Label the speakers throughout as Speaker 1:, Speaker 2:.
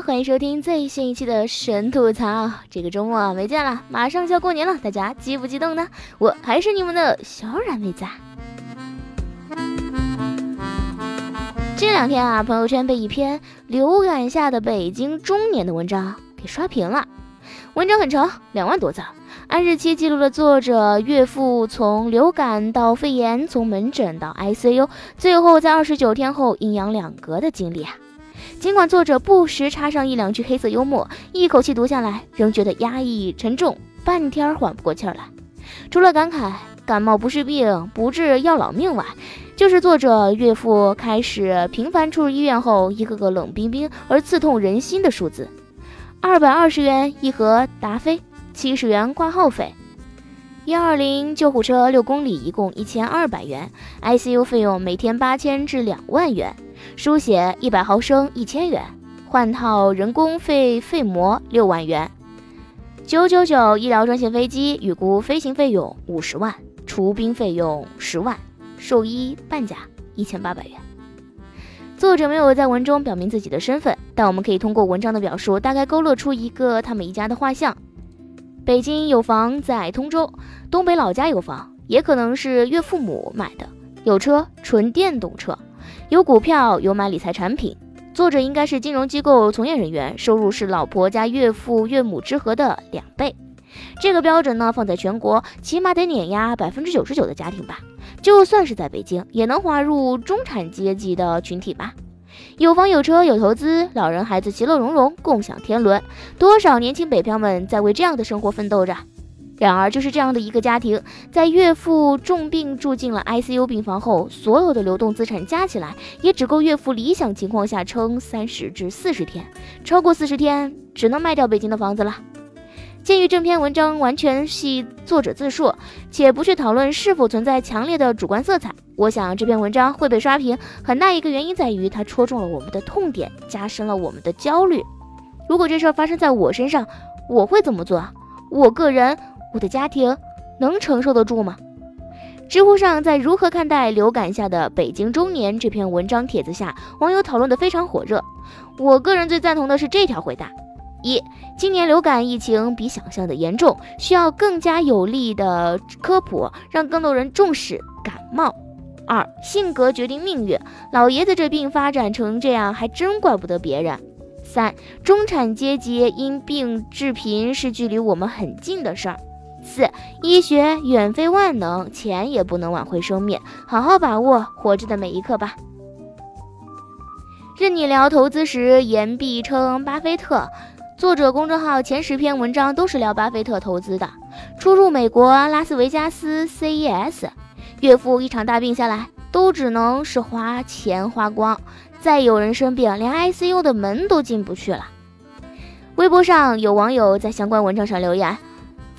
Speaker 1: 欢迎收听最新一期的神吐槽。这个周末没见了，马上就要过年了，大家激不激动呢？我还是你们的小冉妹子。这两天啊，朋友圈被一篇流感下的北京中年的文章给刷屏了。文章很长，两万多字，按日期记录了作者岳父从流感到肺炎，从门诊到 ICU，最后在二十九天后阴阳两隔的经历啊。尽管作者不时插上一两句黑色幽默，一口气读下来，仍觉得压抑沉重，半天缓不过气儿来。除了感慨感冒不是病，不治要老命外，就是作者岳父开始频繁出入医院后，一个个冷冰冰而刺痛人心的数字：二百二十元一盒达菲，七十元挂号费，幺二零救护车六公里一共一千二百元，ICU 费用每天八千至两万元。输血一百毫升一千元，换套人工肺肺膜六万元，九九九医疗专线飞机预估飞行费用五十万，除冰费用十万，兽医半价一千八百元。作者没有在文中表明自己的身份，但我们可以通过文章的表述，大概勾勒出一个他们一家的画像：北京有房在通州，东北老家有房，也可能是岳父母买的；有车，纯电动车。有股票，有买理财产品。作者应该是金融机构从业人员，收入是老婆加岳父岳母之和的两倍。这个标准呢，放在全国起码得碾压百分之九十九的家庭吧。就算是在北京，也能划入中产阶级的群体吧。有房有车有投资，老人孩子其乐融融，共享天伦。多少年轻北漂们在为这样的生活奋斗着。然而，就是这样的一个家庭，在岳父重病住进了 ICU 病房后，所有的流动资产加起来，也只够岳父理想情况下撑三十至四十天，超过四十天，只能卖掉北京的房子了。鉴于这篇文章完全系作者自述，且不去讨论是否存在强烈的主观色彩，我想这篇文章会被刷屏，很大一个原因在于它戳中了我们的痛点，加深了我们的焦虑。如果这事儿发生在我身上，我会怎么做？我个人。我的家庭能承受得住吗？知乎上在如何看待流感下的北京中年这篇文章帖子下，网友讨论的非常火热。我个人最赞同的是这条回答：一、今年流感疫情比想象的严重，需要更加有力的科普，让更多人重视感冒；二、性格决定命运，老爷子这病发展成这样，还真怪不得别人；三、中产阶级因病致贫是距离我们很近的事儿。四，医学远非万能，钱也不能挽回生命，好好把握活着的每一刻吧。任你聊投资时，言必称巴菲特。作者公众号前十篇文章都是聊巴菲特投资的。出入美国拉斯维加斯 CES，岳父一场大病下来，都只能是花钱花光。再有人生病，连 ICU 的门都进不去了。微博上有网友在相关文章上留言。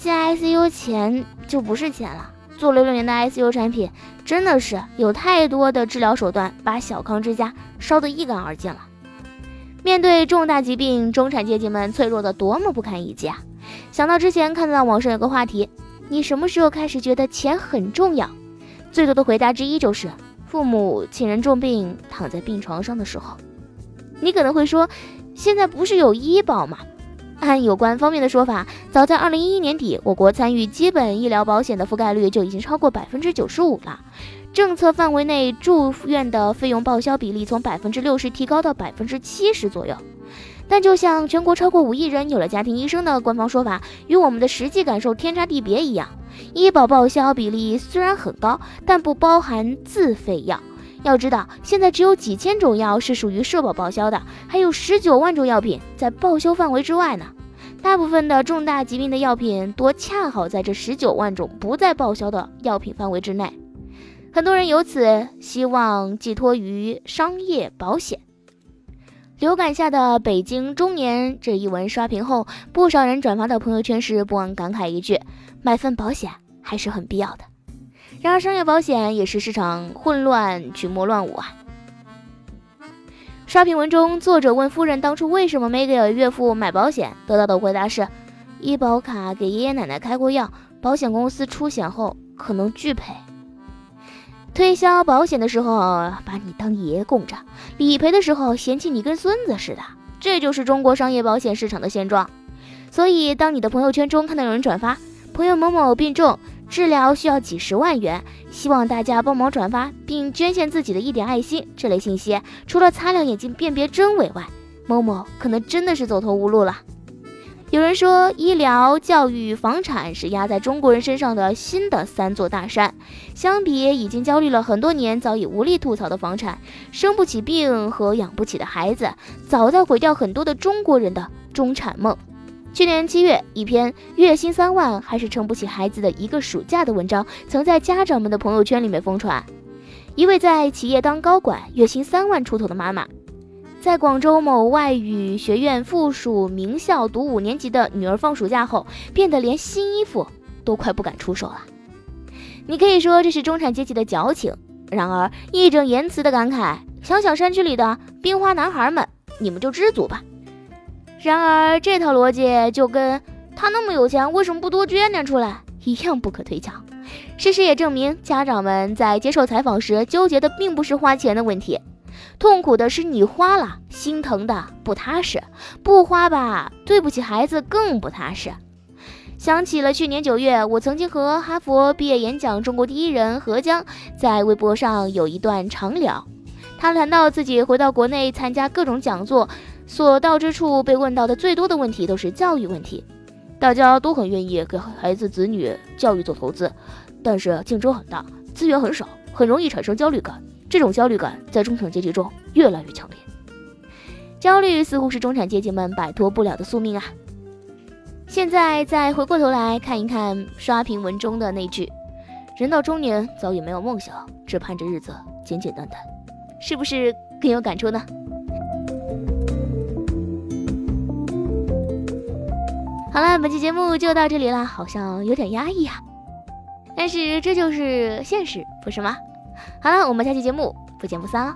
Speaker 1: 进 ICU 钱就不是钱了。做了六年的 ICU 产品，真的是有太多的治疗手段，把小康之家烧得一干二净了。面对重大疾病，中产阶级们脆弱的多么不堪一击啊！想到之前看到网上有个话题，你什么时候开始觉得钱很重要？最多的回答之一就是父母亲人重病躺在病床上的时候。你可能会说，现在不是有医保吗？按有关方面的说法，早在二零一一年底，我国参与基本医疗保险的覆盖率就已经超过百分之九十五了。政策范围内住院的费用报销比例从百分之六十提高到百分之七十左右。但就像全国超过五亿人有了家庭医生的官方说法，与我们的实际感受天差地别一样。医保报销比例虽然很高，但不包含自费药。要知道，现在只有几千种药是属于社保报销的，还有十九万种药品在报销范围之外呢。大部分的重大疾病的药品多恰好在这十九万种不在报销的药品范围之内。很多人由此希望寄托于商业保险。流感下的北京中年这一文刷屏后，不少人转发到朋友圈时不忘感慨一句：“买份保险还是很必要的。”然而，商业保险也是市场混乱、群魔乱舞啊。刷屏文中，作者问夫人当初为什么没给岳父买保险，得到的回答是：医保卡给爷爷奶奶开过药，保险公司出险后可能拒赔。推销保险的时候把你当爷爷供着，理赔的时候嫌弃你跟孙子似的，这就是中国商业保险市场的现状。所以，当你的朋友圈中看到有人转发朋友某某病重，治疗需要几十万元，希望大家帮忙转发并捐献自己的一点爱心这类信息，除了擦亮眼睛辨别真伪外，某某可能真的是走投无路了。有人说，医疗、教育、房产是压在中国人身上的新的三座大山。相比已经焦虑了很多年、早已无力吐槽的房产、生不起病和养不起的孩子，早在毁掉很多的中国人的中产梦。去年七月，一篇月薪三万还是撑不起孩子的一个暑假的文章，曾在家长们的朋友圈里面疯传。一位在企业当高管、月薪三万出头的妈妈。在广州某外语学院附属名校读五年级的女儿放暑假后，变得连新衣服都快不敢出手了。你可以说这是中产阶级的矫情，然而义正言辞的感慨：想想山区里的冰花男孩们，你们就知足吧。然而这套逻辑就跟他那么有钱，为什么不多捐点出来一样不可推敲。事实也证明，家长们在接受采访时纠结的并不是花钱的问题。痛苦的是你花了，心疼的不踏实；不花吧，对不起孩子更不踏实。想起了去年九月，我曾经和哈佛毕业演讲中国第一人何江在微博上有一段长聊。他谈到自己回到国内参加各种讲座，所到之处被问到的最多的问题都是教育问题。大家都很愿意给孩子子女教育做投资，但是竞争很大，资源很少，很容易产生焦虑感。这种焦虑感在中产阶级中越来越强烈，焦虑似乎是中产阶级们摆脱不了的宿命啊！现在再回过头来看一看刷屏文中的那句“人到中年早已没有梦想，只盼着日子简简单单”，是不是更有感触呢？好了，本期节目就到这里了，好像有点压抑啊，但是这就是现实，不是吗？好了，我们下期节目不见不散了。